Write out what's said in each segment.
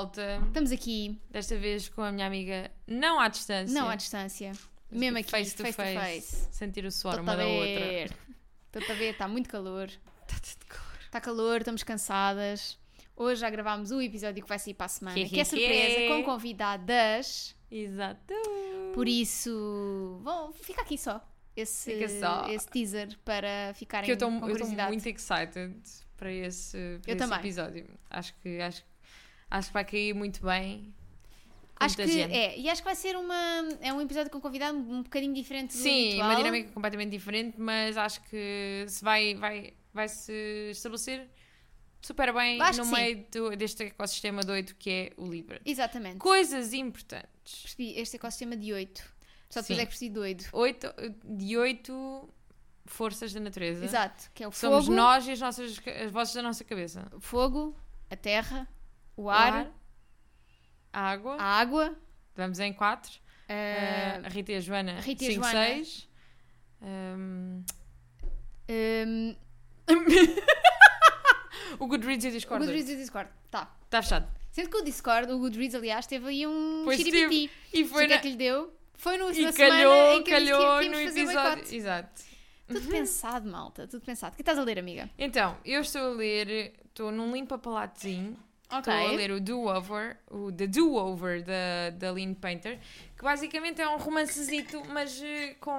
volta, Estamos aqui, desta vez com a minha amiga, não à distância. não à distância, mesmo aqui, face to face. Sentir o suor Estou-te uma da outra. ver. Estou-te a ver, está muito calor. Está tudo calor. Está calor, estamos cansadas. Hoje já gravámos o episódio que vai sair para a semana, Que, que é que, surpresa, que. com convidadas. Exato. Por isso, bom, fica aqui só. Esse, Fica só. esse teaser para ficarem Que eu estou com eu estou curiosidade. muito excited para esse, para Eu esse episódio. Acho que, acho, acho que vai cair muito bem. com Acho que gente. é, e acho que vai ser uma, é um episódio com convidado um bocadinho diferente do Sim, habitual. uma dinâmica completamente diferente, mas acho que se vai, vai, vai se estabelecer super bem Acho no meio do- deste ecossistema doido que é o Libra. Exatamente. Coisas importantes. Percebi este ecossistema de 8. Só depois Sim. é que percebi doido. Oito, de oito forças da natureza. Exato, que é o Somos fogo, nós e as, nossas, as vozes da nossa cabeça. o fogo, a terra, o O ar, a água. a água, Vamos em quatro. eh, a Rita e a Joana, Rita e 5, Joana. 6. hum, o Goodreads e o o Discord. Goodreads e o Discord. Tá. Está fechado. Sendo que o Discord, o Goodreads, aliás, teve aí um Pois xiripiti. E Foi o que é na... que lhe deu? Foi no, E na semana calhou, em que calhou no episódio. Exato. Tudo pensado, malta, tudo pensado. O que estás a ler, amiga? Então, eu estou a ler, estou num limpa-palatozinho. Estou a ler o Do-Over, o The Do-Over da, da Lynn Painter, que basicamente é um romancezito, mas eh, com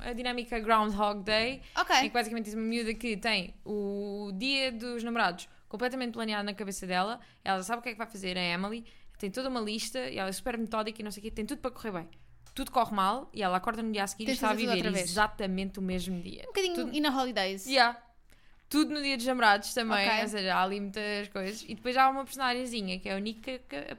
a dinâmica Groundhog Day, Ok. em que basicamente diz uma miúda que tem o dia dos namorados completamente planeado na cabeça dela, ela sabe o que é que vai fazer, a Emily, tem toda uma lista e ela é super metódica e não sei o quê, tem tudo para correr bem. Tudo corre mal e ela acorda no dia a seguir Tens e está a viver exatamente o mesmo dia. Um bocadinho Tudo- e na Holidays. Yeah. Tudo no dia dos namorados também, Ok. ou seja, há ali muitas coisas. E depois há uma personagemzinha que é a Nick que, que ap-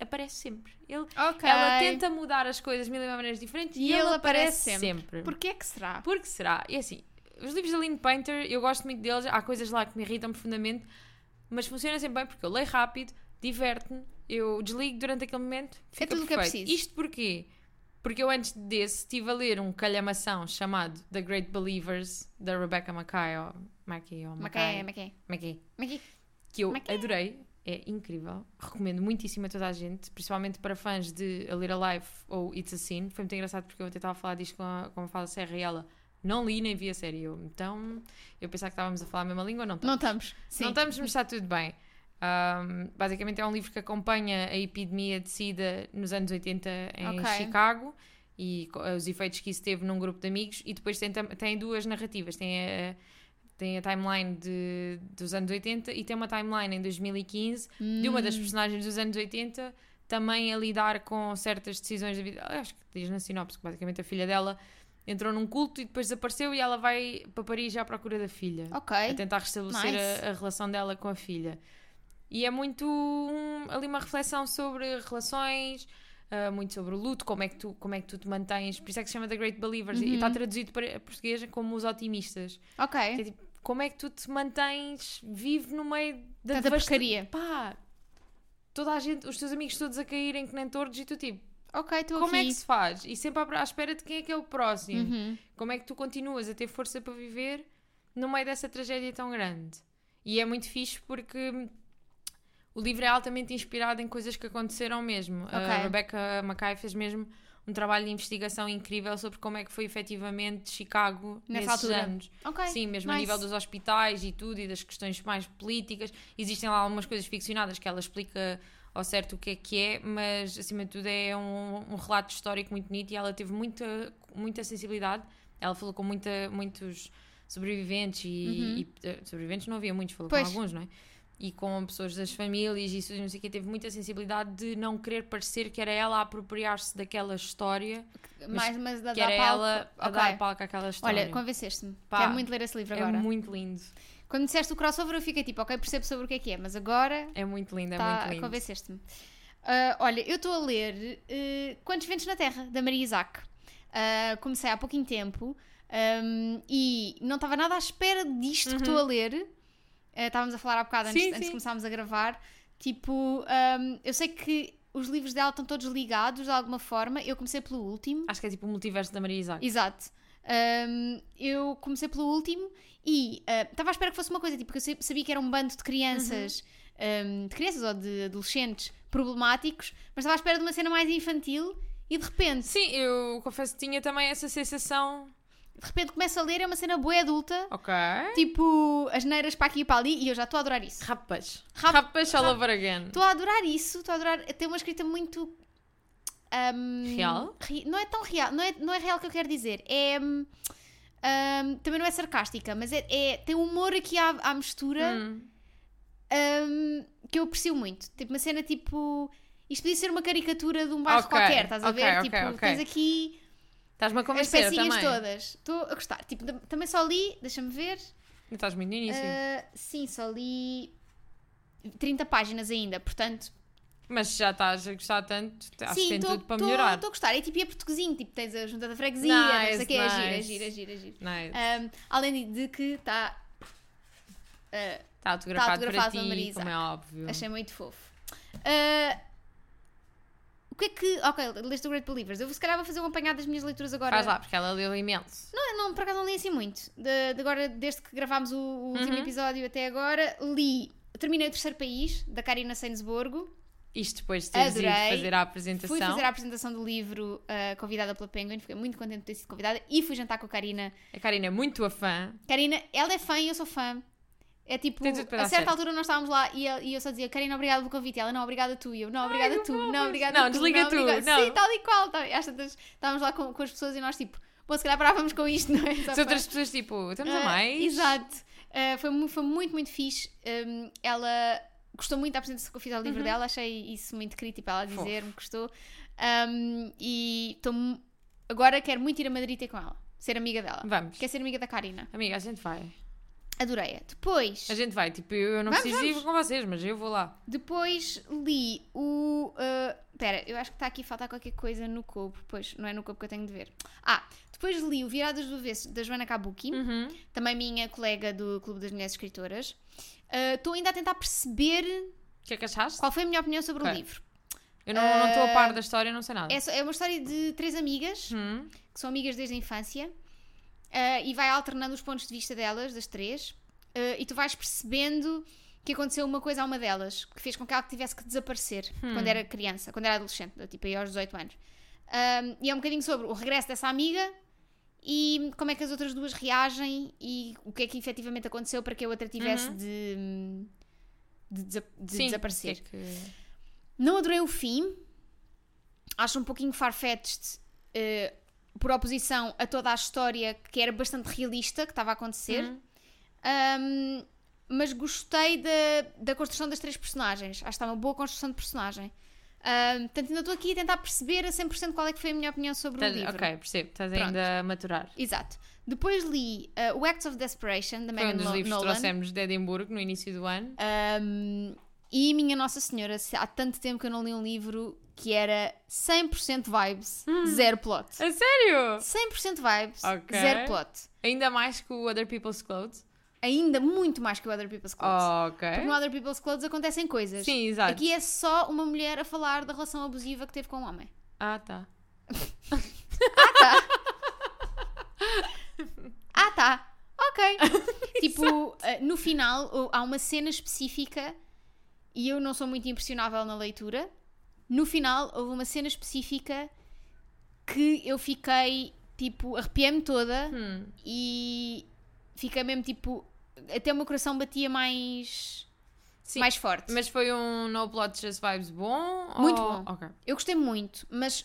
aparece sempre. Ele, Ok. Ela tenta mudar as coisas de mil e uma maneiras diferentes e, E ele, ele aparece aparece sempre. Porquê que será? Por que será? E assim, os livros da Lynn Painter, eu gosto muito deles, há coisas lá que me irritam profundamente, mas funciona sempre bem porque eu leio rápido, diverte-me, eu desligo durante aquele momento, fica tudo o que é preciso. Isto porquê? Porque eu antes desse estive a ler um calhamação chamado The Great Believers, da Rebecca Mackay, ou Mackay, ou Mackay, maqué. Mackay, Maqué. que eu Mackay. adorei, é incrível, recomendo muitíssimo a toda a gente, principalmente para fãs de A Little Life ou It's a Sin. Foi muito engraçado porque eu até estava a falar disto com a, com a Fala Serra e ela não li nem vi a série. Eu, então, eu pensava que estávamos a falar a mesma língua, não Não estamos. estamos. Sim. Não estamos, mas está tudo bem. Um, basicamente é um livro que acompanha a epidemia de SIDA nos anos 80 em Ok. Chicago e os efeitos que isso teve num grupo de amigos e depois tem, tem duas narrativas. Tem a, tem a timeline de, dos anos 80 e tem uma timeline em 2015 de uma das Hum. personagens dos anos 80 também a lidar com certas decisões da vida. Acho que diz na sinopse que basicamente a filha dela entrou num culto e depois desapareceu e ela vai para Paris à procura da filha Ok. a tentar restabelecer Nice. a, a relação dela com a filha. E é muito um- ali uma reflexão sobre relações, ah, muito sobre o luto, como é, que tu, como é que tu te mantens. Por isso é que se chama The Great Believers e Uhum. está traduzido para português como os otimistas. Ok. É tipo, como é que tu te mantens vivo no meio da Tanta devasta- porcaria. Pá, toda a gente, os teus amigos todos a caírem que nem tordos e tu tipo, Ok, estou como aqui. é que se faz? E sempre à à espera de quem é que é o próximo. Uhum. Como é que tu continuas a ter força para viver no meio dessa tragédia tão grande? E é muito fixe porque o livro é altamente inspirado em coisas que aconteceram mesmo. A Ok. Rebecca Mackay fez mesmo um trabalho de investigação incrível sobre como é que foi efetivamente Chicago Nessa nesses altura. anos. Ok. Sim, mesmo a nice. nível dos hospitais e tudo e das questões mais políticas. Existem lá algumas coisas ficcionadas que ela explica ao certo o que é que é, mas acima de tudo é um, um relato histórico muito bonito e ela teve muita, muita sensibilidade. Ela falou com muita, muitos sobreviventes e, Uhum. e, eh, sobreviventes não havia muitos, falou Pois. com alguns, não é? E com pessoas das famílias e isso, não sei o que, teve muita sensibilidade de não querer parecer que era ela a apropriar-se daquela história, Mais mas da que da era palco. ela a Ok. dar palco àquela história. Olha, convenceste-me. Quero muito ler esse livro é agora. muito lindo. Quando disseste o crossover, eu fiquei tipo, ok, percebo sobre o que é que é, mas agora É muito lindo, é tá, muito lindo. convenceste-me. Ah, olha, eu estou a ler eh, Quantos Ventos na Terra, da Maria Isaac. Ah, comecei há pouquinho tempo ahm, e não estava nada à espera disto que estou a ler. Ah, estávamos a falar há bocado antes, Sim, antes de começarmos a gravar. Tipo, ahm, eu sei que os livros dela estão todos ligados de alguma forma. Eu comecei pelo último. Acho que é tipo o multiverso da Maria Isaac. Exato. Um, eu comecei pelo último e uh, estava à espera que fosse uma coisa, tipo, porque eu sa- sabia que era um bando de crianças, um, de crianças ou de adolescentes problemáticos, mas estava à espera de uma cena mais infantil e de repente, Sim, eu confesso que tinha também essa sensação. De repente começo a ler, é uma cena boa adulta, Ok. tipo, as neiras para aqui e para ali, e eu já estou a adorar isso. Rapas. Rap- Rapas all over again. Estou a adorar isso, estou a adorar. Tem uma escrita muito. um, Real? ri- não é tão real, não é, não é real que eu quero dizer. É. um, um, também não é sarcástica, mas é, é- tem humor aqui à, à mistura Hum. um, que eu aprecio muito. Tipo, uma cena tipo. Isto podia ser uma caricatura de um bairro Ok, qualquer, estás a ok, ver? ok, tipo, ok. tens aqui Estás-me a as convencer pecinhas também. todas. Estou a gostar. Tipo, tam- também só li, deixa-me ver. Estás muito no início. Uh, sim, só li 30 páginas ainda, portanto, Mas já estás a gostar tanto, acho que Sim, tem tô- tudo para tô- melhorar. Estou a gostar. É tipo, é portuguesinho. Tipo, tens a junta da freguesia, Nice, não sei o quê. É nice. giro, é giro, é giro. Nice. Um, além de que está... uh, Está autografado, autografado para ti, Marisa. como é óbvio. achei muito fofo. Uh, que é que... Ok, leste o Great Believers. Eu se calhar vou fazer um apanhado das minhas leituras agora. Faz lá, porque ela leu imenso. Não, não, por acaso não li assim muito. De, de agora, desde que gravámos o, o último Uhum. episódio até agora, li... Terminei o terceiro país, da Karina Sainsborgo. Isto depois de teres ido fazer a apresentação. Fui fazer a apresentação do livro uh, convidada pela Penguin, fiquei muito contente de ter sido convidada e fui jantar com a Karina. A Karina é muito a fã. Karina, ela é fã e eu sou fã. É tipo, a certa altura nós estávamos lá e eu, e eu só dizia, Karina, obrigada pelo convite. E ela, não, obrigada tu. E eu, não, obrigada Ai, tu, não, fofas. obrigada Não, tu. desliga tu, obrigada- não. Sim, tal e qual. Tal. E às tantas estávamos lá com, com as pessoas e nós tipo, bom, se calhar parávamos com isto, não é? Só para- outras pessoas, tipo, estamos a Ah, mais. Exato. Ah, foi, foi muito, muito fixe. Um, ela gostou muito da apresentação que eu fiz ao Uhum. livro dela, achei isso muito crítico para ela dizer-me que gostou. Um, e mu- agora quero muito ir a Madrid ter com ela, ser amiga dela. Vamos. Quer ser amiga da Karina. Amiga, a gente vai. Adorei-a. Depois, A gente vai. Tipo, eu, eu não Vamos, preciso ir vamos. com vocês, mas eu vou lá. depois li o. Espera, eu acho que está aqui a faltar qualquer coisa no Cobo. Pois, não é no Cobo que eu tenho de ver. Ah, depois li o Viradas do Avesso da Joana Kabuki. Uhum. também minha colega do Clube das Mulheres Escritoras. Ah, Estou ainda a tentar perceber O que é que achaste? qual foi a minha opinião sobre Ok. o livro. Eu não estou a par Ah, da história, não sei nada. É, só- é uma história de três amigas, Hum. que são amigas desde a infância, ah, e vai alternando os pontos de vista delas, das três, ah, e tu vais percebendo que aconteceu uma coisa a uma delas, que fez com que ela tivesse que desaparecer Hum. quando era criança, quando era adolescente, tipo aí aos 18 anos. E é um bocadinho sobre o regresso dessa amiga e como é que as outras duas reagem e o que é que efetivamente aconteceu para que a outra tivesse Uhum. de, de, desa- de Sim, desaparecer. o que é que- Não adorei o fim. Acho um pouquinho farfetched eh, por oposição a toda a história que era bastante realista que estava a acontecer. Uhum. Um, mas gostei da, da construção das três personagens. Acho que está uma boa construção de personagem. Um, portanto, ainda estou aqui a tentar perceber a 100% qual é que foi a minha opinião sobre o Estás- livro. Ok, percebo. Estás ainda a maturar. Exato. Depois li uh, o Acts of Desperation, da Foi um Megan dos livros que Nolan. trouxemos de Edimburgo no início do ano. Um, e minha Nossa Senhora, se há tanto tempo que eu não li um livro que era 100% vibes, zero plot. A sério? 100% vibes, Ok. zero plot. Ainda mais que o Other People's Clothes? Ainda muito mais que o Other People's Clothes. ok. Porque no Other People's Clothes acontecem coisas. Sim, exato. Aqui é só uma mulher a falar da relação abusiva que teve com um homem. Ah, tá. Ah, tá. Ok. tipo, eh, no final há uma cena específica e eu não sou muito impressionável na leitura. No final houve uma cena específica que eu fiquei, tipo, arrepiei-me toda Hum. e fiquei mesmo, tipo, até o meu coração batia mais, Sim, mais forte. Mas foi um No Blood Just Vibes bom? Muito ou- bom. Ok. Eu gostei muito, mas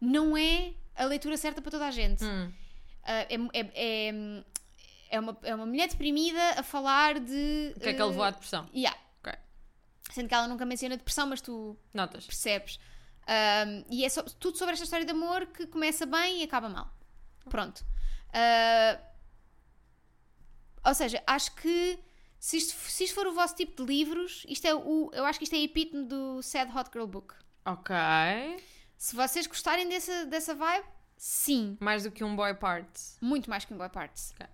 não é a leitura certa para toda a gente. Hum. Ah, é, é, é, é uma, é uma mulher deprimida a falar de. O que é que ele levou à depressão? Yeah. Sendo que ela nunca menciona depressão, mas tu Notas. percebes. Ahm, e é só- tudo sobre esta história de amor que começa bem e acaba mal. Pronto. Ah, ou seja, acho que se isto, se isto for o vosso tipo de livros, isto é o, eu acho que isto é a epítome do Sad Hot Girl Book. Ok. Se vocês gostarem dessa, dessa vibe, sim. Mais do que um boy part. Muito mais que um Boy Parts. Ok.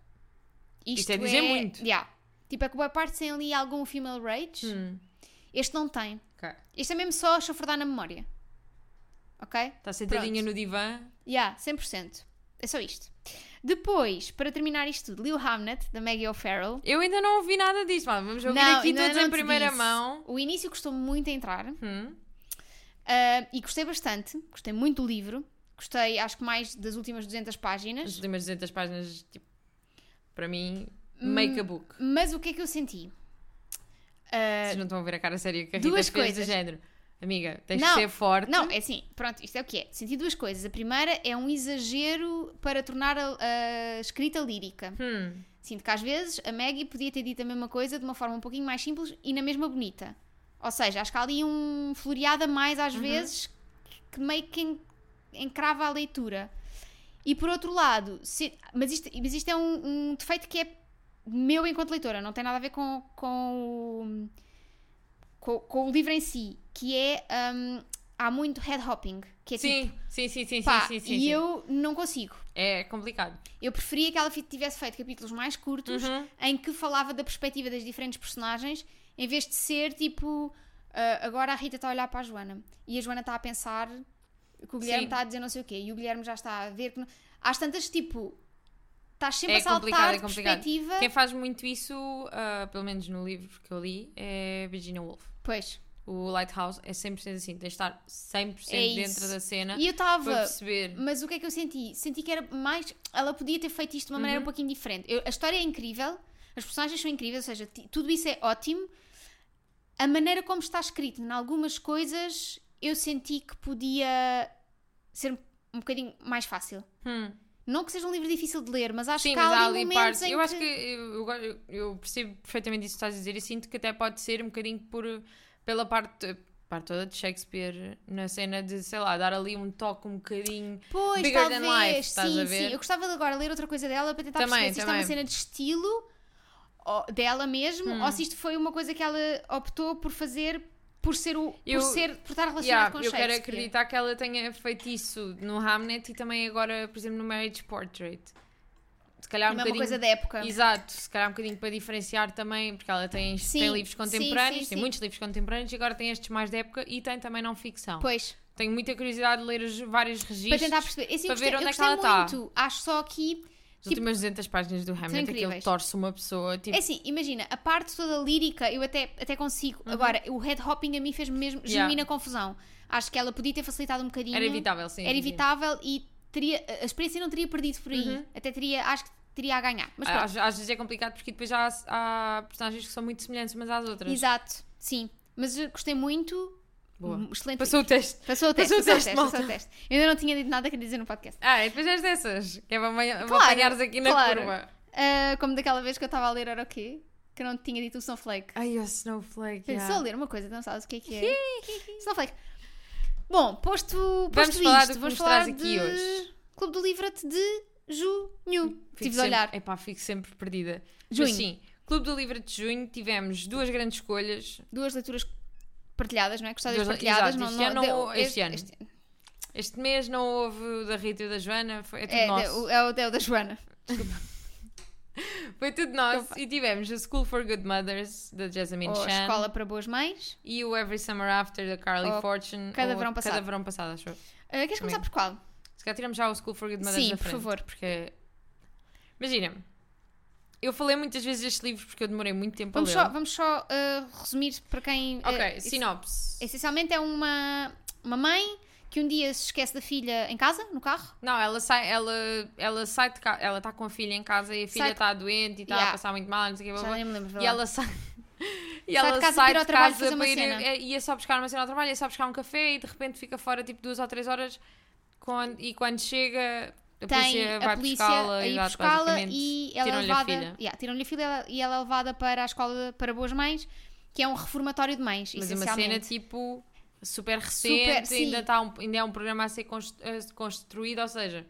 Isto Isto é dizer muito. Yeah. Tipo, é que o Boy Parts tem ali algum female rage. Hum. Este não tem. Ok. Este é mesmo só chafurdar na memória. Ok? Está sentadinha Pronto. no divã. Yeah, 100%. É só isto. Depois, para terminar isto tudo, li o Hamnet, da Maggie O'Farrell. Eu ainda não ouvi nada disso, mano. Vamos ouvir Não, aqui todos em primeira disse. mão. O início custou muito a entrar. Hum. ah, e gostei bastante. Gostei muito do livro. Gostei, acho que mais das últimas 200 As páginas. últimas 200 páginas, tipo, para mim, Hum, make a book. Mas o que é que eu senti? Ah, Vocês não estão a ver a cara séria que a duas Rita fez coisas. do género. Amiga, tens Não, de ser forte. Não, é assim, pronto, isto é o que é. Senti duas coisas. A primeira é um exagero para tornar a, a escrita lírica. Hum. Sinto que às vezes a Maggie podia ter dito a mesma coisa de uma forma um pouquinho mais simples e na mesma bonita. Ou seja, acho que há ali um floreado a mais às vezes que meio que en- encrava a leitura. E por outro lado, se- mas, isto, mas isto é um, um defeito que é meu enquanto leitora, não tem nada a ver com, com, o, com, com o livro em si, que é hum, há muito head hopping, que é Sim, tipo, sim, sim, sim, pá, sim, sim, e sim. eu não consigo. É complicado. Eu preferia que ela tivesse feito capítulos mais curtos Uhum. em que falava da perspectiva das diferentes personagens, em vez de ser tipo. ah, agora a Rita está a olhar para a Joana e a Joana está a pensar que o Guilherme Sim. está a dizer não sei o quê e o Guilherme já está a ver que. Não... Às tantas, tipo. Estás sempre É a saltar é perspectiva. Quem faz muito isso, ah, pelo menos no livro que eu li, é Virginia Woolf. Pois. O Lighthouse é 100% assim, tens de estar 100% É dentro da cena E eu estava. perceber. Mas o que é que eu senti? Senti que era mais. Ela podia ter feito isto de uma Uhum. maneira um pouquinho diferente. Eu- a história é incrível, as personagens são incríveis, ou seja, tudo isso é ótimo. A maneira como está escrito em algumas coisas eu senti que podia ser um bocadinho mais fácil. Hum. Não que seja um livro difícil de ler, mas acho Sim, que mas há há ali momentos partes. Eu que... acho que eu, eu, eu percebo perfeitamente isso que estás a dizer e sinto que até pode ser um bocadinho por, pela parte, parte toda de Shakespeare na cena de, sei lá, dar ali um toque um bocadinho. Pois, Bigger talvez, than life, estás sim, a ver? sim. Eu gostava de agora ler outra coisa dela para tentar Também, perceber se isto é uma cena de estilo dela mesmo Hum. ou se isto foi uma coisa que ela optou por fazer por ser o Eu- por ser por estar relacionado Yeah, com eu quero Shakespeare. acreditar que ela tenha feito isso no Hamnet e também agora, por exemplo, no Marriage Portrait. Se calhar um bocadinho. coisa da época. Exato, se calhar um bocadinho para diferenciar também, porque ela tem, Sim, tem livros contemporâneos, sim, tem sim. muitos livros contemporâneos e agora tem estes mais de época e tem também não ficção. Pois, Tenho muita curiosidade de ler os vários para registros. tentar perceber. Assim, para ver onde é que ela tá. muito. Acho só aqui As últimas 200 páginas do Hamlet, incríveis. torce uma pessoa. Tipo, É assim, imagina, a parte toda lírica eu até, até consigo. Agora, o head hopping a mim fez mesmo Uhum. Yeah. genuína confusão. Acho que ela podia ter facilitado um bocadinho. era evitável, sim. Era sim, sim. evitável e teria, a experiência não teria perdido por aí. Uhum. Até teria, acho que teria a ganhar. Mas pronto. Às, às vezes é complicado porque depois há, há personagens que são muito semelhantes umas às outras. Exato, sim. Mas gostei muito. Boa. Um Excelente. Passou o teste. Passou o teste, passou o passou o teste, passou o teste. Eu ainda não tinha dito nada querer dizer no podcast. Ah, e depois és dessas. Que é para Claro, apanhares aqui na claro. curva. Ah, como daquela vez que eu estava a ler era o quê? Que eu não tinha dito o Snowflake. Ai, o Snowflake. Pensei, yeah. Só a ler uma coisa, não sabes o que é que é? Snowflake. Bom, posto, posto Vamos falar isto, do que vamos falar aqui de hoje. Clube do Livret de junho. Fico Tive de olhar. Epá, fico sempre perdida. Junho. Mas sim, Clube do Livro de Junho tivemos duas grandes escolhas. Duas leituras partilhadas, não é? Duas- partilhadas. exato, não, este não, ou este ano? Este mês não houve o da Rita e o da Joana, foi, é tudo é, nosso. é, o, é o da Joana. Foi tudo nosso. E tivemos o School for Good Mothers, da Jessamine Ou Chan. Escola para Boas Mães. E o Every Summer After, da Carly Ou Fortune. Cada Verão Passado. Cada verão passado, acho eu. Ah, queres começar por qual? Se calhar tiramos já o School for Good Mothers Sim, da por frente, favor. Porque... Imagina, eu falei muitas vezes deste livro porque eu demorei muito tempo Vamos a só, ler. vamos só ah, resumir para quem. Ok, ah, isso- sinopse. Essencialmente é uma, uma mãe que um dia se esquece da filha em casa, no carro. Não, ela sai, ela, ela sai de casa, ela está com a filha em casa e a filha está doente e está Yeah. a passar muito mal, não sei o que, Já nem me lembro. E ela sai. E Sai de ela casa sai para ir ao de casa para ir, cena. é, ia só buscar uma cena ao trabalho, ia só buscar um café e de repente fica fora tipo duas ou três horas quando, e quando chega a tem polícia vai a polícia buscá-la a ir buscá-la e ela é levada. Yeah, tiram-lhe a filha e ela é levada para a escola para boas mães, que é um reformatório de mães, Mas é uma cena tipo super recente, sim. ainda, tá um, ainda é um programa a ser construído, ou seja,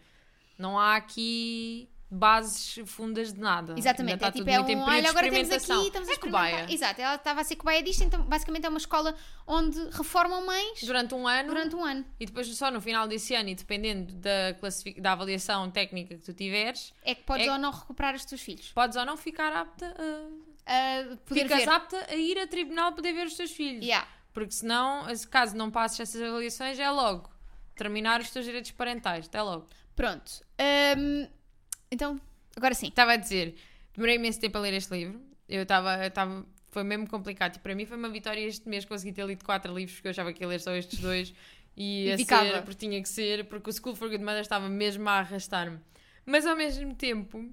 não há aqui bases fundas de nada. Exatamente, é está tipo, é um, olha, agora temos aqui, estamos a é experimentar. cobaia. Exato, ela estava a ser cobaia disto, então basicamente é uma escola onde reformam mães Durante um ano durante um ano. e depois só no final desse ano e dependendo da, classific... da avaliação técnica que tu tiveres, É que podes É- ou não recuperar os teus filhos. podes ou não ficar apta a... Uh, poder Ficas ver. apta a ir a tribunal poder ver os teus filhos. Yeah. Porque senão, se caso não passes essas avaliações, é logo terminar os teus direitos parentais. Até logo. Pronto. Hum, Então, agora sim. Estava a dizer, demorei imenso tempo a ler este livro. Eu estava. estava foi mesmo complicado. E para mim foi uma vitória este mês conseguir ter lido quatro livros, porque eu achava que ia ler só estes dois. E, E a ficava. ser, porque tinha que ser, porque o School for Good Mother estava mesmo a arrastar-me. Mas ao mesmo tempo,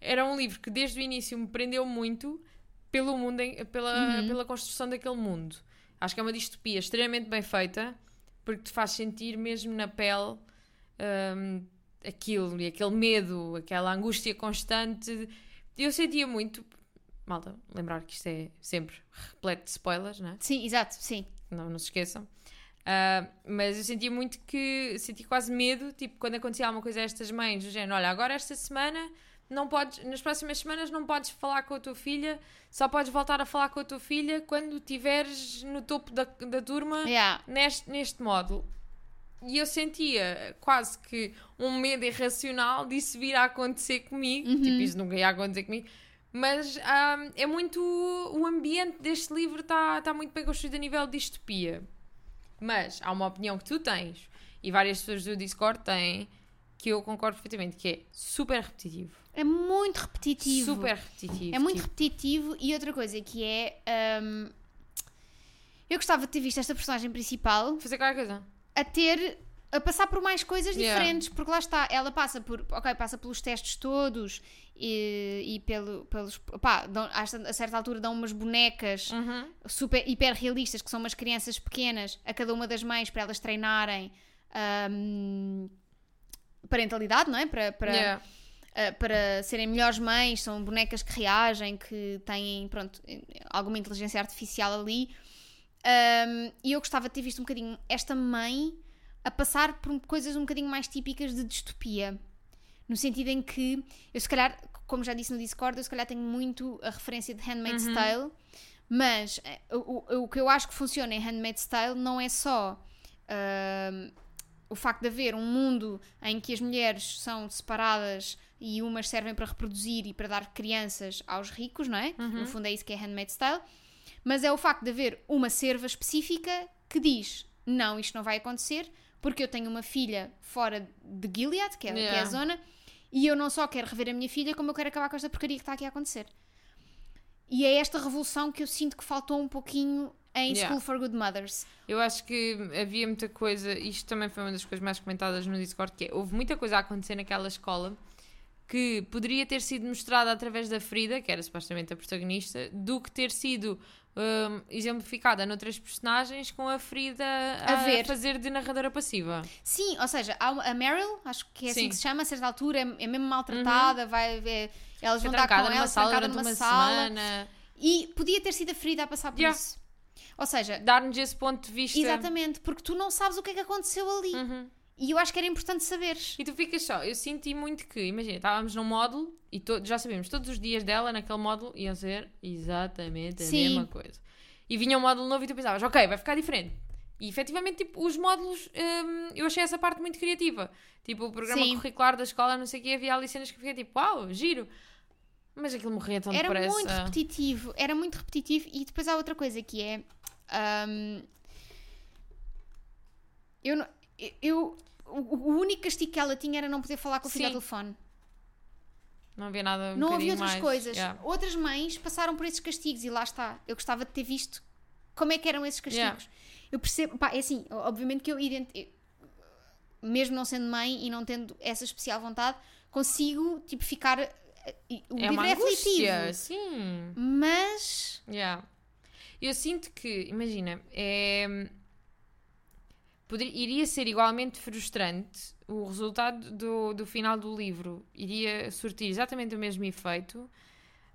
era um livro que desde o início me prendeu muito pelo mundo, em- pela, Uhum. pela construção daquele mundo. Acho que é uma distopia extremamente bem feita, porque te faz sentir mesmo na pele hum, aquilo e aquele medo, aquela angústia constante. Eu sentia muito. Malta, lembrar que isto é sempre repleto de spoilers, não é? Sim, exato, sim. Não, não se esqueçam. Ah, mas eu sentia muito que senti quase medo, tipo, quando acontecia alguma coisa a estas mães, do género, olha, agora esta semana não podes, nas próximas semanas não podes falar com a tua filha, só podes voltar a falar com a tua filha quando estiveres no topo da, da turma Yeah. neste, neste módulo. E eu sentia quase que um medo irracional disso vir a acontecer comigo. Uhum. Tipo, isso nunca ia acontecer comigo. Mas ah, é muito. O ambiente deste livro está tá muito bem construído a nível de distopia. Mas há uma opinião que tu tens e várias pessoas do Discord têm que eu concordo perfeitamente, que é super repetitivo. É muito repetitivo. Super repetitivo. É muito tipo, repetitivo e outra coisa que é. hum, eu gostava de ter visto esta personagem principal Fazer qualquer coisa. A ter. a passar por mais coisas Yeah. diferentes, porque lá está, ela passa por. ok, passa pelos testes todos e, e pelo, pelos. pá, dão- a certa altura dão umas bonecas Uhum. super hiper realistas que são umas crianças pequenas a cada uma das mães para elas treinarem hum, parentalidade, não é? Para, para, Yeah. uh, para serem melhores mães, são bonecas que reagem, que têm, pronto, alguma inteligência artificial ali. Um, e eu gostava de ter visto um bocadinho esta mãe a passar por coisas um bocadinho mais típicas de distopia. No sentido em que, eu se calhar, como já disse no Discord, eu se calhar tenho muito a referência de Handmaid's Tale, mas eh, o, o, o que eu acho que funciona em Handmaid's Tale não é só um, o facto de haver um mundo em que as mulheres são separadas e umas servem para reproduzir e para dar crianças aos ricos, não é? No fundo é isso que é Handmaid's Tale. Mas é o facto de haver uma serva específica que diz: não, isto não vai acontecer, porque eu tenho uma filha fora de Gilead, que é, que é a Yeah. zona, e eu não só quero rever a minha filha, como eu quero acabar com esta porcaria que está aqui a acontecer. E é esta revolução que eu sinto que faltou um pouquinho em Yeah. School for Good Mothers. Eu acho que havia muita coisa, isto também foi uma das coisas mais comentadas no Discord, que é, houve muita coisa a acontecer naquela escola que poderia ter sido mostrada através da Frida, que era supostamente a protagonista, do que ter sido hum, exemplificada noutras personagens com a Frida a, A fazer de narradora passiva. Sim, ou seja, a Meryl, acho que é assim Sim. que se chama, a certa altura é, é mesmo maltratada, vai ver. Elas vão dar com ela, numa sala durante numa uma sala. semana. E podia ter sido a Frida a passar por Yeah. isso. Ou seja, Dar-nos esse ponto de vista. exatamente, porque tu não sabes o que é que aconteceu ali. Uhum. E eu acho que era importante saberes. E tu ficas só, eu senti muito que, imagina, estávamos num módulo e to- já sabemos, todos os dias dela naquele módulo iam ser exatamente a Sim. mesma coisa. E vinha um módulo novo e tu pensavas, ok, vai ficar diferente. E efetivamente, tipo, os módulos, hum, eu achei essa parte muito criativa. Tipo, o programa Sim. curricular da escola, não sei o quê, havia ali cenas que fiquei tipo, uau, giro. Mas aquilo morria tão Era depressa. muito repetitivo, era muito repetitivo. E depois há outra coisa que é. ahm, eu, não- eu, o, único castigo que ela tinha era não poder falar com o filho ao telefone. Não havia nada um não havia outras mais. coisas. Yeah. Outras mães passaram por esses castigos e lá está. Eu gostava de ter visto como é que eram esses castigos. Yeah. Eu percebo, pá, é assim, obviamente que eu identi- mesmo não sendo mãe e não tendo essa especial vontade, consigo tipo ficar eh, o É livro é aflitivo. sim. Mas Yeah. Eu sinto que, imagina, é... poderia- iria ser igualmente frustrante o resultado do, do final do livro. Iria surtir exatamente o mesmo efeito,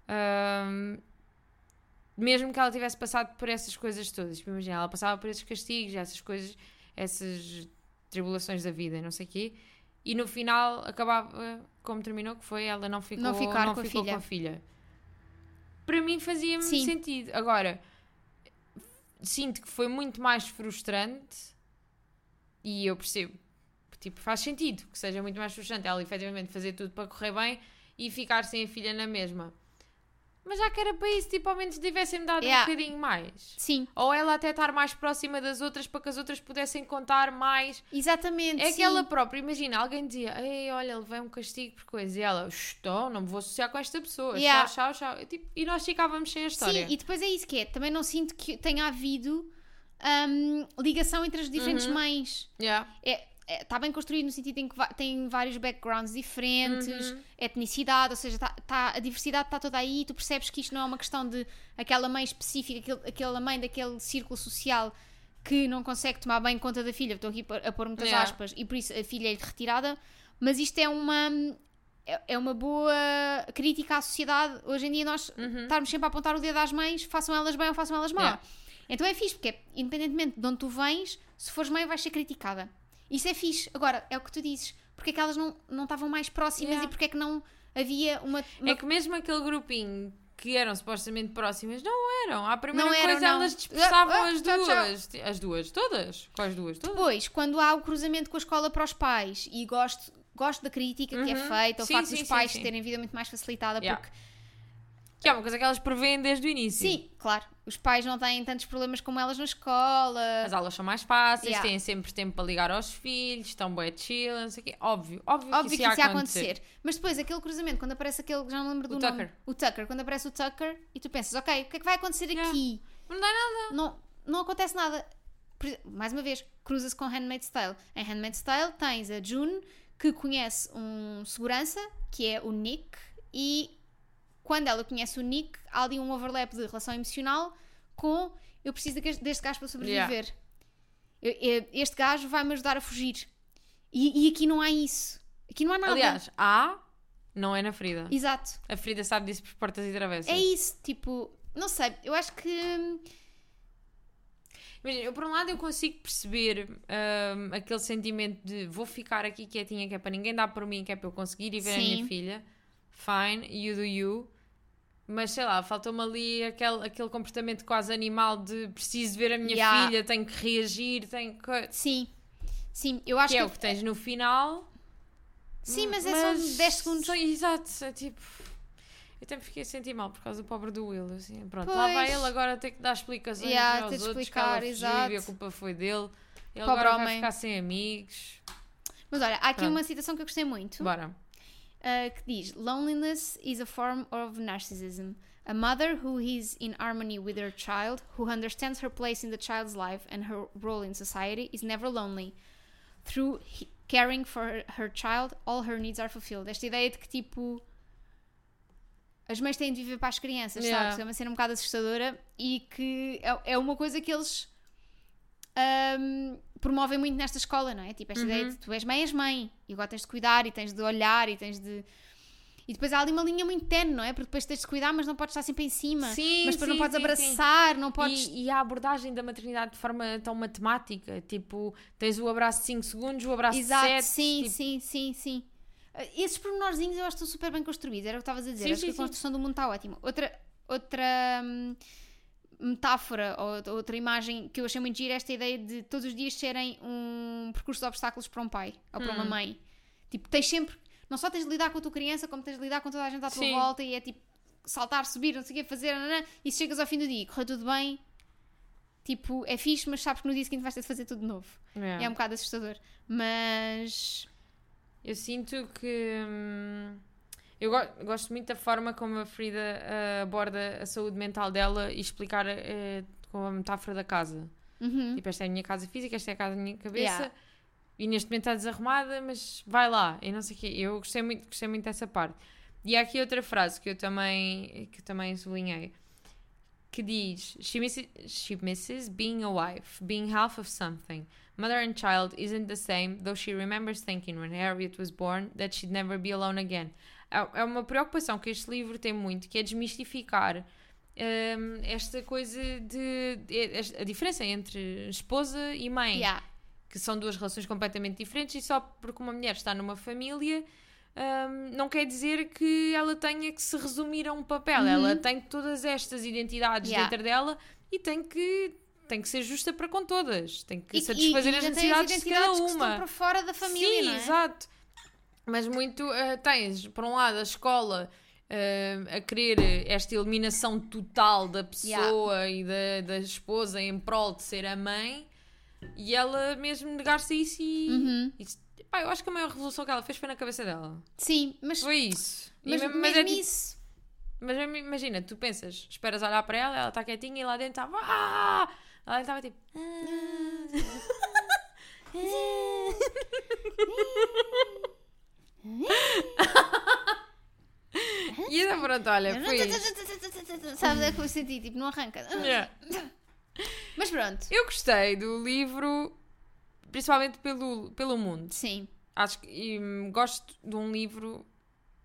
ahm, mesmo que ela tivesse passado por essas coisas todas. Tipo, imagina, ela passava por esses castigos, essas coisas, essas tribulações da vida, não sei o quê. E no final acabava como terminou, que foi ela não ficou, Não ficar não com a ficou filha. com a filha. Para mim fazia-me sentido. Agora, sinto que foi muito mais frustrante e eu percebo. Tipo, faz sentido que seja muito mais frustrante ela efetivamente fazer tudo para correr bem e ficar sem a filha na mesma. Mas já que era para isso, tipo, ao menos tivessem-me dado Yeah. um bocadinho mais. Sim, Ou ela até estar mais próxima das outras para que as outras pudessem contar mais. exatamente. É sim. que ela própria, imagina, alguém dizia, ei, olha, levei um castigo por coisa. E ela, estou, não me vou associar com esta pessoa. Yeah. Tchau, tchau, tchau. Tipo, e nós ficávamos sem a história. Sim, e depois é isso que é. Também não sinto que tenha havido hum, ligação entre as diferentes Uhum. mães. Yeah. É, está bem construído no sentido em que tem vários backgrounds diferentes, Uhum. etnicidade, ou seja, tá, tá- a diversidade está toda aí. Tu percebes que isto não é uma questão de aquela mãe específica, aquele, aquela mãe daquele círculo social que não consegue tomar bem conta da filha. Estou aqui a pôr muitas Yeah. aspas, e por isso a filha é retirada. Mas isto é uma. é- É uma boa crítica à sociedade. Hoje em dia, nós estarmos sempre a apontar o dedo às mães, façam elas bem ou façam elas mal. Yeah. Então é fixe, porque é, independentemente de onde tu vens, se fores mãe, vais ser criticada. Isso é fixe. Agora, é o que tu dizes. Porque é que elas não, não estavam mais próximas Yeah. e porque é que não havia uma. uma- É que mesmo aquele grupinho que eram supostamente próximas, não eram. À primeira Não eram, coisa não. elas dispersavam Ah, ah, as tchau, tchau. duas. As duas, todas. Com as duas, todas. Depois, quando há o cruzamento com a escola para os pais, e gosto, gosto da crítica que é Uhum. feita, o Sim, facto sim, dos pais sim. terem vida muito mais facilitada, Yeah. porque Que é uma coisa que elas prevêem desde o início. Sim, claro. Os pais não têm tantos problemas como elas na escola. As aulas são mais fáceis, Yeah. têm sempre tempo para ligar aos filhos, estão bem chill, não sei o quê. Óbvio, óbvio, Óbvio que que isso ia ia acontecer. Mas depois, aquele cruzamento, quando aparece aquele, já não lembro do O nome. Tucker. O Tucker. Quando aparece o Tucker e tu pensas, ok, o que é que vai acontecer Yeah. aqui? Não dá nada. Não, não acontece nada. Mais uma vez, cruza-se com Handmaid's Tale. Em Handmaid's Tale tens a June, que conhece um segurança, que é o Nick, e quando ela conhece o Nick, há ali um overlap de relação emocional com eu preciso deste gajo para sobreviver. Eu- este gajo vai-me ajudar a fugir. E, e aqui não há isso. Aqui não há nada. Aliás, há, não é na Frida. Exato. A Frida sabe disso por portas e travessas. É isso. Tipo, não sei. Eu acho que. hum, Imagina, eu por um lado eu consigo perceber hum, aquele sentimento de vou ficar aqui quietinha que é para ninguém dar por mim, que é para eu conseguir ir ver a Sim. minha filha. Fine, you do you. Mas sei lá, faltou-me ali aquele, aquele comportamento quase animal de preciso ver a minha Yeah. filha, tenho que reagir, tenho que. Sim. Sim, eu acho Que é que. o que tens no final. Sim, mas, é só 10 segundos. Só- exato, é tipo. Eu também fiquei a sentir mal por causa do pobre do Will. Assim, pronto, lá Pois. vai ele agora ter que dar explicações Yeah, aos outros explicar, que ela fugiu e a culpa foi dele. Ele Pobre agora vai homem. ficar sem amigos. Mas olha, há aqui Pronto. uma citação que eu gostei muito. Bora. Uh, que diz: Loneliness is a form of narcissism. A mother who is in harmony with her child, who understands her place in the child's life and her role in society, is never lonely. Through caring for her, her child, all her needs are fulfilled. Esta ideia de que, tipo, as mães têm de viver para as crianças, Yeah. sabes? É uma cena um bocado assustadora e que é, é uma coisa que eles ahm, promovem muito nesta escola, não é? Tipo, esta Uhum. ideia de tu és mãe, és mãe, e agora tens de cuidar e tens de olhar e tens de. E depois há ali uma linha muito tenue, não é? Porque depois tens de cuidar, mas não podes estar sempre em cima. Sim, mas depois não sim, podes sim, abraçar, não podes. E, e a abordagem da maternidade de forma tão matemática. Tipo, tens o abraço de 5 segundos, o abraço Exato, de 7. sim, tipo, sim, sim, sim. Uh, Esses pormenorzinhos eu acho que estão super bem construídos, era o que estavas a dizer. Sim, acho sim, que a sim. construção do mundo está ótima. Outra, outra hum, metáfora ou outra imagem que eu achei muito gira é esta ideia de todos os dias serem um percurso de obstáculos para um pai ou para Hum. uma mãe. Tipo, tens sempre, não só tens de lidar com a tua criança, como tens de lidar com toda a gente à tua Sim. volta e é tipo saltar, subir, não sei o que fazer, nanã, e se chegas ao fim do dia e correu tudo bem, tipo, é fixe, mas sabes que no dia seguinte vais ter de fazer tudo de novo. yeah. É um bocado assustador. Mas. Eu sinto que. hum, eu go- gosto muito da forma como a Frida ah, aborda a saúde mental dela e explicar eh, com a metáfora da casa. Uhum. Tipo, esta é a minha casa física, esta é a casa da minha cabeça. Yeah. E neste momento está desarrumada, mas vai lá. E não sei o quê. Eu gostei muito, gostei muito dessa parte. E há aqui outra frase que eu também, que eu também sublinhei. Que diz... She misses, she misses being a wife, being half of something. Mother and child isn't the same, though she remembers thinking when Harriet was born that she'd never be alone again. É é uma preocupação que este livro tem muito, que é desmistificar hum, esta coisa de, de- a diferença entre esposa e mãe Yeah. que são duas relações completamente diferentes e só porque uma mulher está numa família hum, não quer dizer que ela tenha que se resumir a um papel. Ela tem todas estas identidades Uhum. Yeah. dentro dela e tem que, tem que ser justa para com todas. Tem que E- satisfazer e, as ainda tens necessidades de cada identidades que estão uma. para fora da família, Sim, é? exato. Mas muito eh, tens, por um lado, a escola ah, a querer esta eliminação total da pessoa e da, da esposa em prol de ser a mãe e ela mesmo negar-se a isso e, Uhum. e, pá, eu acho que a maior revolução que ela fez foi na cabeça dela. Sim, mas, Foi isso. E mas, me- mesmo mas é tipo- isso. mas imagina, tu pensas, esperas olhar para ela, ela está quietinha e lá dentro estava. Ah! Lá dentro estava tipo. e então pronto, olha, foi isso. Sabes, é que eu senti, tipo, não arranca. Yeah. Mas pronto, Eu gostei do livro, principalmente pelo, pelo mundo. sim. Acho que e, hum, gosto de um livro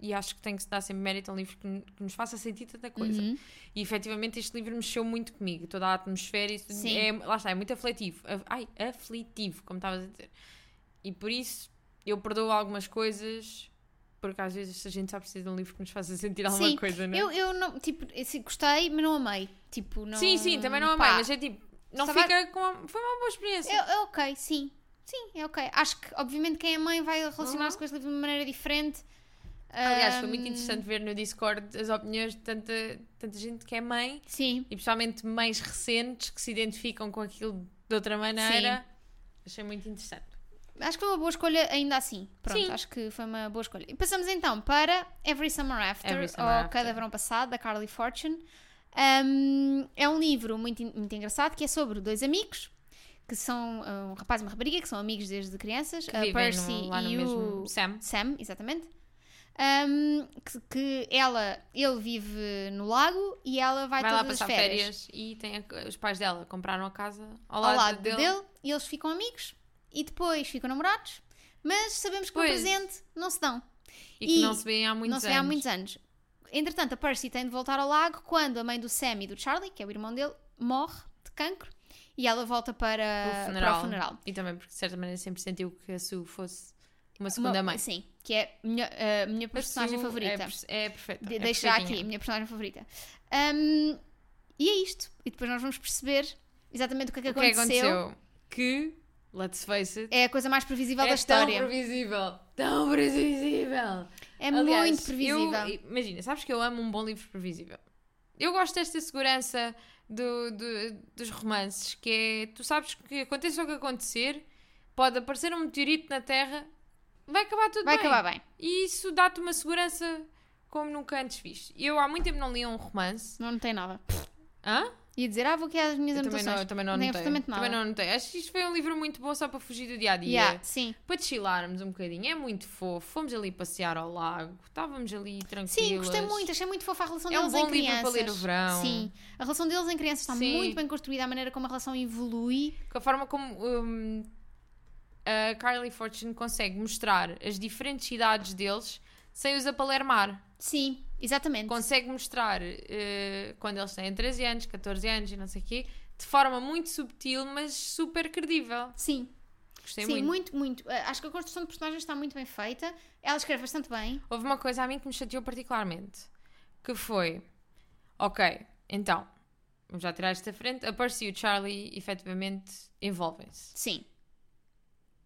e acho que tem que se dar sempre mérito a um livro que, que nos faça sentir tanta coisa. Uhum. E efetivamente este livro mexeu muito comigo. Toda a atmosfera, isso Sim. é, lá está, é muito aflitivo. Ai, aflitivo, como estavas a dizer. E por isso eu perdoo algumas coisas, porque às vezes a gente só precisa de um livro que nos faça sentir alguma Sim, coisa, não é? Eu, eu não, tipo, assim, gostei, mas não amei. Tipo, não... Sim, sim, também não amei, Pá, mas é tipo, não Estava- fica com. a- Foi uma boa experiência. É, é ok, sim. Sim, é ok. Acho que, obviamente, quem é mãe vai relacionar-se Uhum. com este livro de uma maneira diferente. Aliás, foi muito interessante ver no Discord as opiniões de tanta, tanta gente que é mãe Sim, e principalmente mães recentes que se identificam com aquilo de outra maneira. Achei muito interessante. Acho que foi uma boa escolha ainda assim. Pronto, Sim. acho que foi uma boa escolha. E passamos então para Every Summer After, Every ou Summer After. Cada Verão Passado, da Carly Fortune. Ahm, é um livro muito, muito engraçado que é sobre dois amigos que são um rapaz e uma rapariga que são amigos desde crianças, Que a Percy no- lá no e mesmo o Sam. Sam, exatamente. Um, que, que ela, ele vive no lago e ela vai, Vai lá todas passar as férias, férias, e tem a- os pais dela compraram a casa ao ao lado, lado dele. dele. e eles ficam amigos e depois ficam namorados, mas sabemos que no Pois. presente não se dão, E que E não se vêem há muitos não se anos. vê há muitos anos. Entretanto, a Percy tem de voltar ao lago quando a mãe do Sam e do Charlie, que é o irmão dele, morre de cancro e ela volta para, O para funeral. o funeral. E também porque de certa maneira sempre sentiu que a Sue fosse uma segunda mãe. Sim, que é a minha, a minha A personagem Sue favorita. É, é perfeita. De, é deixo já aqui, a minha personagem favorita. Um, e é isto. E depois nós vamos perceber exatamente o que é que, O que é que aconteceu. aconteceu? Que, let's face it, É a coisa mais previsível é da história. tão previsível. Tão previsível. É Aliás, muito previsível. eu- imagina, sabes que eu amo um bom livro previsível. Eu gosto desta segurança do, do- dos romances, que é, tu sabes que aconteça o que acontecer, pode aparecer um meteorito na Terra, vai acabar tudo Vai bem. acabar bem. E isso dá-te uma segurança como nunca antes viste. Eu há muito tempo não lia um romance. Não notei nada. Hã? Ia dizer, ah, vou aqui às minhas Eu também anotações. não, eu também não Nem anotei. absolutamente nada. Também não anotei. Acho que isto foi um livro muito bom só para fugir do dia a dia. Yeah, sim. Para chilarmos um bocadinho. É muito fofo. Fomos ali passear ao lago. Estávamos ali tranquilos. Sim, gostei muito. Achei muito fofa a relação É um deles bom em livro crianças. para ler no verão. Sim. A relação deles em crianças está Sim. muito bem construída. A maneira como a relação evolui. Com a forma como hum, a Carly Fortune consegue mostrar as diferentes idades deles sem os apalermar. Sim, exatamente. Consegue mostrar eh, quando eles têm 13 anos, 14 anos e não sei o quê, de forma muito subtil, mas super credível. Sim. Gostei Sim, muito. muito, muito. Uh, Acho que a construção de personagens está muito bem feita. Ela escreve bastante bem. Houve uma coisa a mim que me chateou particularmente, que foi, ok, então, vamos já tirar isto da frente, a Percy o Charlie efetivamente envolvem-se. Sim.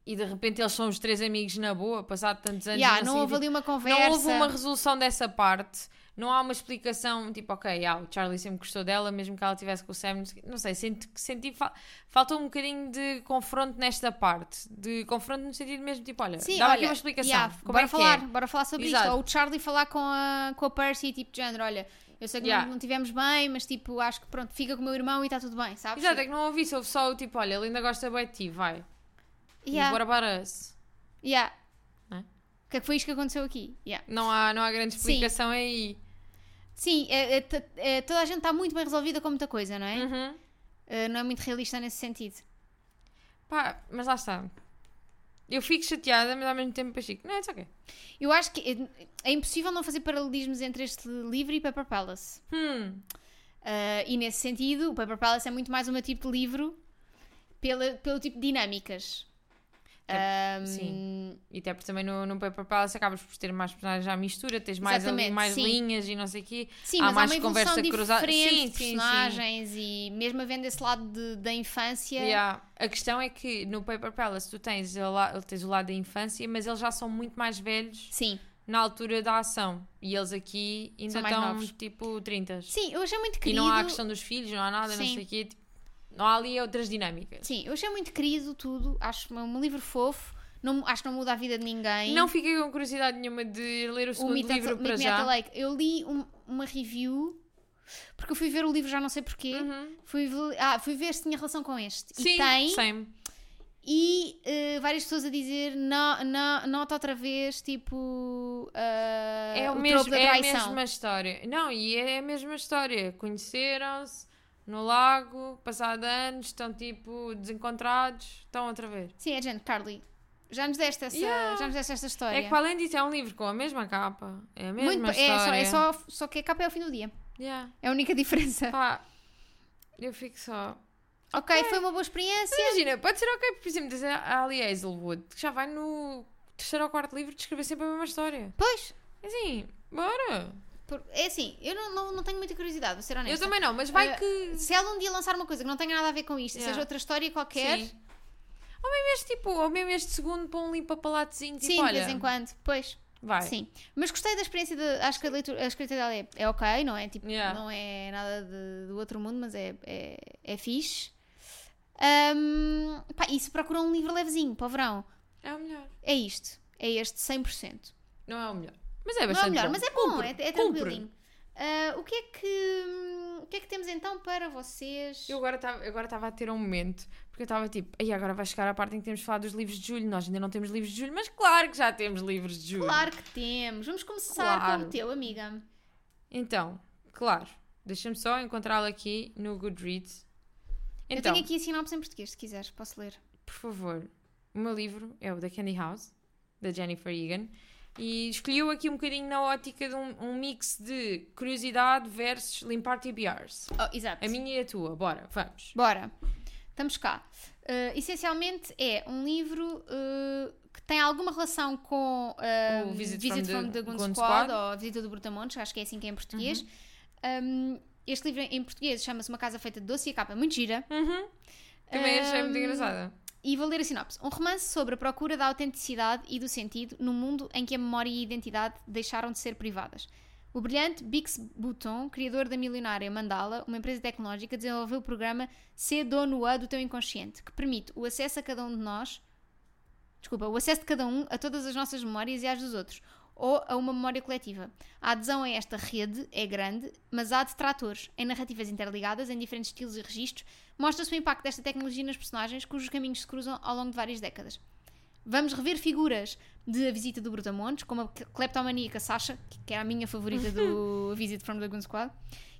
E de repente eles são os três amigos na boa, passado tantos anos. Yeah, não houve ali uma conversa. não houve uma resolução dessa parte. Não há uma explicação, tipo, ok, yeah, o Charlie sempre gostou dela, mesmo que ela estivesse com o Sam. não sei- senti, senti fa- faltou um bocadinho de confronto nesta parte. De confronto no sentido mesmo, tipo, olha, Sim, dá olha, aqui uma explicação. yeah, bora é que falar, é? bora falar sobre Exato. isto. Ou o Charlie falar com a, com a Percy, tipo, de género, olha, eu sei que Yeah. não, não tivemos bem, mas tipo, acho que pronto, fica com o meu irmão e está tudo bem, sabes? Exato, é que não ouvi isso, houve só o tipo, olha, ele ainda gosta bem de ti, vai. Yeah. E bora para us. Yeah. Não é? O que é que foi isto que aconteceu aqui? Yeah. Não há, não há grande Sim. explicação aí. Sim, é- é- é- toda a gente está muito bem resolvida com muita coisa, não é? Uhum. Uh, não é muito realista nesse sentido. Pá, mas lá está. Eu fico chateada, mas ao mesmo tempo depois fico, não, é ok. Eu acho que é, é impossível não fazer paralelismos entre este livro e Paper Palace. Hum, Uh, e nesse sentido, o Paper Palace é muito mais o meu tipo de livro pela, pelo tipo de dinâmicas. É, Um, sim. E até porque também no, no Paper Palace acabas por ter mais personagens à mistura, tens mais ali, mais sim. linhas e não sei o quê. Sim, Há há mais evolução conversa cruzada. Sim, de sim, sim. personagens e mesmo havendo esse lado de- da infância. Yeah. A questão é que no Paper Palace tu tens la- tens o lado da infância, mas eles já são muito mais velhos Sim, na altura da ação. E eles aqui ainda estão novos. tipo 30. Sim, eu achei muito E querido. não há a questão dos filhos, não há nada, não Sim. sei o quê. Não há ali outras dinâmicas. Sim, eu achei muito querido tudo. Acho um livro fofo. Não, acho que não muda a vida de ninguém. Não fiquei com curiosidade nenhuma de ler o o segundo at- livro para at já. Lake. Eu li um- uma review porque eu fui ver o livro já não sei porquê. Uhum. Fui, ver- ah, fui ver se tinha relação com este. Sim, e tem. same. E eh, várias pessoas a dizer não, não, nota outra vez, tipo. ah, É, o o mesmo, é a mesma história. Não, e é a mesma história. Conheceram-se no lago, passado anos, estão tipo desencontrados, estão outra vez. Sim, é gente, Carly. Já nos deste essa, Yeah. já nos deste esta história. É que para além disso é um livro com a mesma capa, é a mesma Muito, é, só, história. é só, só que a capa é ao fim do dia. Yeah. É a única diferença. Pá, eu fico só. Ok, foi uma boa experiência. Imagina, pode ser ok, por exemplo, dizer a Ali Hazelwood, que já vai no terceiro ou quarto livro de escrever sempre a mesma história. Pois, Assim, bora. Por- é assim, eu não, não, não tenho muita curiosidade, vou ser honesta. Eu também não, mas vai Ah, que. Se ela um dia lançar uma coisa que não tenha nada a ver com isto, Yeah. seja outra história qualquer, Sim. Ou mesmo este tipo, ou mesmo este segundo para um limpa palatozinho, tipo, sim, de olha, vez em quando, pois, vai. sim. Mas gostei da experiência, de, acho que a, leitura, a escrita dela é, é ok, não é? Tipo, Yeah. não é nada de- do outro mundo, mas é, é, é fixe. Ahm, pá, e se procura um livro levezinho para o verão, É o melhor. é isto, é este 100%. Não é o melhor. Mas é Não é bastante melhor, bom. mas é bom, Cumpre, é, é tranquilinho. Ah, o, que é que, o que é que temos então para vocês? Eu agora estava agora estava a ter um momento, porque eu estava tipo, aí agora vai chegar a parte em que temos de falar dos livros de julho. Nós ainda não temos livros de julho, mas claro que já temos livros de julho. Claro que temos. Vamos começar Claro. com o teu, amiga. Então, claro, deixa-me só encontrá-lo aqui no Goodreads. Eu Então, tenho aqui a sinopse em português, se quiseres, posso ler. por favor, o meu livro é o da Candy House, da Jennifer Egan, e escolheu aqui um bocadinho na ótica de um, um mix de curiosidade versus limpar TBRs. Oh, exato. A minha e a tua, bora, vamos. Bora. Estamos cá. Uh, essencialmente é um livro uh, que tem alguma relação com uh, O Visit Visit from from the the Gun Squad, Squad. ou a Visita do Brutamontes, acho que é assim que é em português. Uhum. Um, este livro em português chama-se Uma Casa Feita de Doce e a capa é muito gira. Uhum. Também achei muito Um, engraçada. E vou ler a sinopse. Um romance sobre a procura da autenticidade e do sentido num mundo em que a memória e a identidade deixaram de ser privadas. O brilhante Bix Bouton, criador da milionária Mandala, uma empresa tecnológica, desenvolveu o programa Ser Dono A do Teu Inconsciente, que permite o acesso a cada um de nós, desculpa, o acesso de cada um a todas as nossas memórias e às dos outros, ou a uma memória coletiva. A adesão a esta rede é grande, mas há detratores. Em narrativas interligadas, em diferentes estilos e registros, mostra-se o impacto desta tecnologia nas personagens cujos caminhos se cruzam ao longo de várias décadas. Vamos rever figuras de A Visita do Brutamontes, como a cleptomaníaca Sasha, que era a minha favorita do A Visit from the Gun Squad,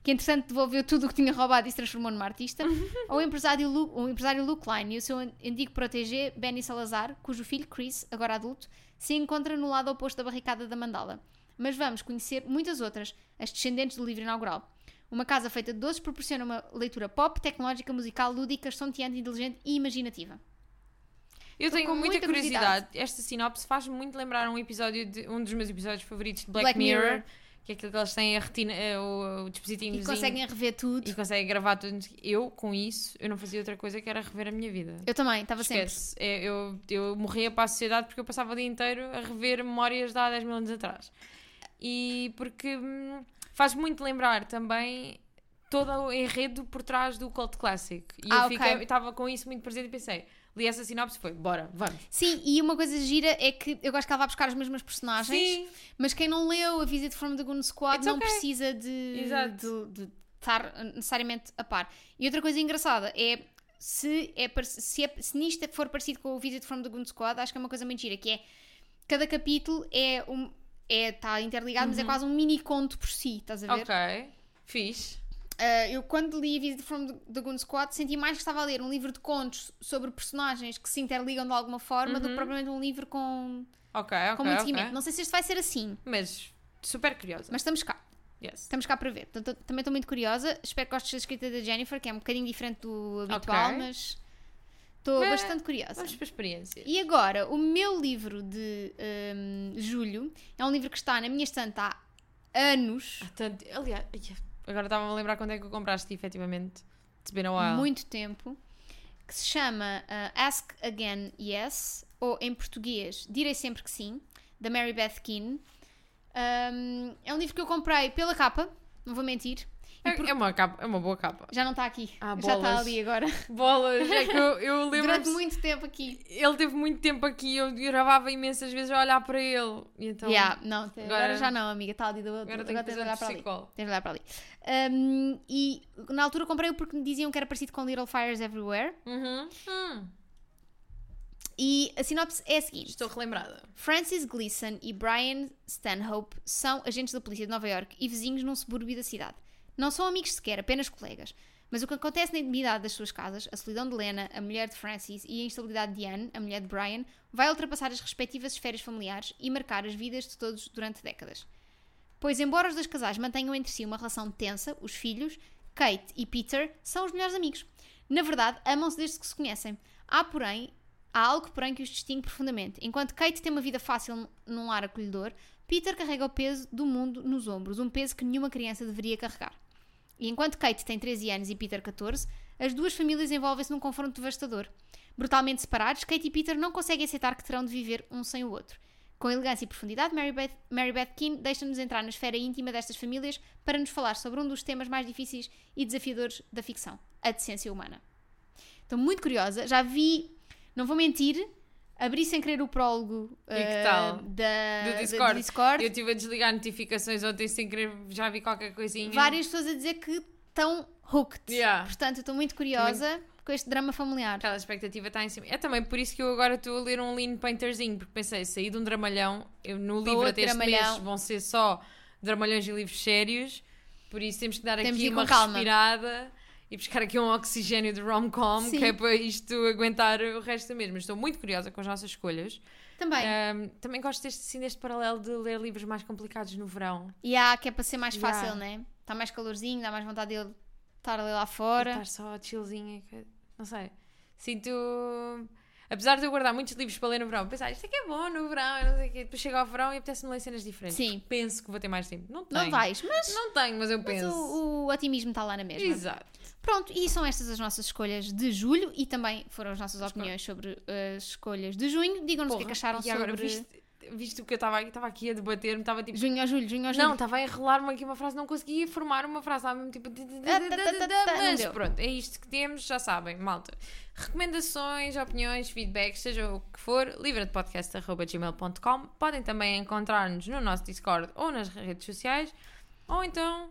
que entretanto devolveu tudo o que tinha roubado e se transformou numa artista, ou o empresário, Lu, o empresário Luke Line e o seu antigo protégé Benny Salazar, cujo filho Chris, agora adulto, se encontra no lado oposto da barricada da Mandala. Mas vamos conhecer muitas outras, as descendentes do livro inaugural. Uma casa feita de doces proporciona uma leitura pop, tecnológica, musical, lúdica, estonteante, inteligente e imaginativa. Eu Estou tenho muita, muita curiosidade. Esta sinopse faz muito lembrar um episódio de um dos meus episódios favoritos de Black, Black Mirror, Mirror. Que é aquele que eles têm a retina, eh, o, o E dispositivo conseguem rever tudo. e conseguem gravar tudo. Eu, com isso, eu não fazia outra coisa que era rever a minha vida. Eu também, estava sempre. É, eu, eu morria para a sociedade porque eu passava o dia inteiro a rever memórias de há 10 mil anos atrás. E porque hum, faz muito lembrar também todo o enredo por trás do Cult Classic. E Ah, eu ok. fiquei- estava com isso muito presente e pensei, li essa sinopse foi, bora, vamos. Sim, e uma coisa gira é que eu gosto que ela vá buscar as mesmas personagens, Sim. mas quem não leu a Visit from the Goon Squad It's não okay. precisa de, de, de estar necessariamente a par. E outra coisa engraçada é se, é, se, é, se nisto for parecido com o Visit from the Goon Squad, acho que é uma coisa muito gira, que é cada capítulo é um. É, está interligado, mas é quase um mini conto por si, estás a ver? Ok, fixe. Uh, eu quando li Visit from the- Goon Squad senti mais que estava a ler um livro de contos sobre personagens que se interligam de alguma forma do que propriamente um livro com, Ok, com ok, muito ok. seguimento. Não sei se este vai ser assim, Mas super curiosa. mas estamos cá. Yes. Estamos cá para ver. Também estou muito curiosa. Espero que gostes da escrita da Jennifer, que é um bocadinho diferente do habitual, Ok. mas estou bastante curiosa. Vamos para a experiência. E agora, o meu livro de hum, julho é um livro que está na minha estante há anos. Há tanto- Aliás, ai, agora estava-me a lembrar quando é que o compraste efetivamente. It's been a while. muito tempo, que se chama uh, Ask Again Yes, ou em português, Direi Sempre Que Sim, da Mary Beth Keane. Um, é um livro que eu comprei pela capa, não vou mentir. É, por- é uma capa, é uma boa capa. Já não está aqui. Ah, Já está ali agora. Bolas, é que eu, eu lembro Durante muito tempo aqui. Ele teve muito tempo aqui, eu gravava imensas vezes a olhar para ele. Então, Yeah, não, agora, agora- já não, amiga. Está ali do outro. agora Agora, tens de olhar para ali. Tens de olhar para ali. Um, e na altura comprei-o porque me diziam que era parecido com Little Fires Everywhere. Uhum. Hum, E a sinopse é a seguinte: estou relembrada. Francis Gleason e Brian Stanhope são agentes da polícia de Nova York e vizinhos num subúrbio da cidade. Não são amigos sequer, apenas colegas. Mas o que acontece na intimidade das suas casas, a solidão de Lena, a mulher de Francis, e a instabilidade de Anne, a mulher de Brian, vai ultrapassar as respectivas esferas familiares e marcar as vidas de todos durante décadas. Pois, embora os dois casais mantenham entre si uma relação tensa, os filhos, Kate e Peter, são os melhores amigos. Na verdade, amam-se desde que se conhecem. Há, porém, há algo, porém, que os distingue profundamente. Enquanto Kate tem uma vida fácil num lar acolhedor, Peter carrega o peso do mundo nos ombros, um peso que nenhuma criança deveria carregar. E enquanto Kate tem 13 anos e Peter 14, as duas famílias envolvem-se num confronto devastador. Brutalmente separados, Kate e Peter não conseguem aceitar que terão de viver um sem o outro. Com elegância e profundidade, Mary Beth, Mary Beth Keane deixa-nos entrar na esfera íntima destas famílias para nos falar sobre um dos temas mais difíceis e desafiadores da ficção, a decência humana. Estou muito curiosa, já vi, não vou mentir, abri sem querer o prólogo tal? da, Do Discord. Discord. Eu estive a desligar notificações ontem sem querer, já vi qualquer coisinha. várias pessoas a dizer que estão hooked. Yeah. Portanto, estou muito curiosa com este drama familiar. Aquela expectativa está em cima. É também por isso que eu agora estou a ler um Lean Painterzinho, porque pensei, saí de um dramalhão, eu, no livro até este mês vão ser só dramalhões e livros sérios, por isso temos que dar Temos aqui uma calma. respirada e buscar aqui um oxigênio de rom-com, Sim. que é para isto aguentar o resto. Mas estou muito curiosa com as nossas escolhas. Também. Ahm, também gosto deste, assim, deste paralelo de ler livros mais complicados no verão. E há que é para ser mais Yeah. fácil, né? Está mais calorzinho, dá mais vontade dele estar ali lá E fora. Estar só chillzinha, que- não sei. Sinto. Apesar de eu guardar muitos livros para ler no verão, pensar isto é que é bom no verão, eu não sei o quê. Depois chego ao verão e apetece-me ler cenas diferentes. Sim. Penso que vou ter mais tempo. Não tenho. Não vais, mas, Não tenho, mas eu mas penso. o, o otimismo está lá na mesma. Exato. Pronto, e são estas as nossas escolhas de julho e também foram as nossas opiniões sobre as escolhas de junho. Digam-nos o que é que acharam e agora, sobre viste, viste o que eu estava estava aqui a debater-me, estava tipo. junho ou julho, junho ou julho. Não, estava a enrolar-me aqui uma frase, não conseguia formar uma frase, estava mesmo tipo. Mas pronto, é isto que temos, já sabem, malta. Recomendações, opiniões, feedback, seja o que for, livradepodcast.gmail.com. Podem também encontrar-nos no nosso Discord ou nas redes sociais, ou então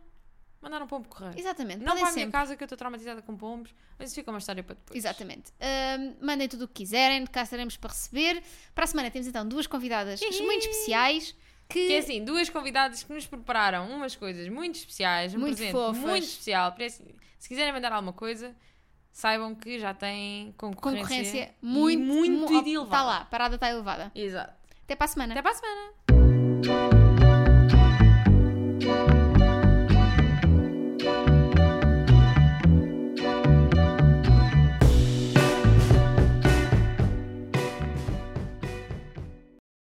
mandar um pombo correr. Exatamente, Não para a minha casa que eu estou traumatizada com pombos, mas isso fica uma história para depois. Exatamente. Ahm, mandem tudo o que quiserem, cá estaremos para receber. Para a semana temos então duas convidadas muito especiais que, Que é assim, duas convidadas que nos prepararam umas coisas muito especiais, um Muito presente fofas. muito especial. Se quiserem mandar alguma coisa, saibam que já têm concorrência, concorrência e muito, muito mu- elevada. Está lá, parada está elevada. Exato. Até para a semana. Até para a semana.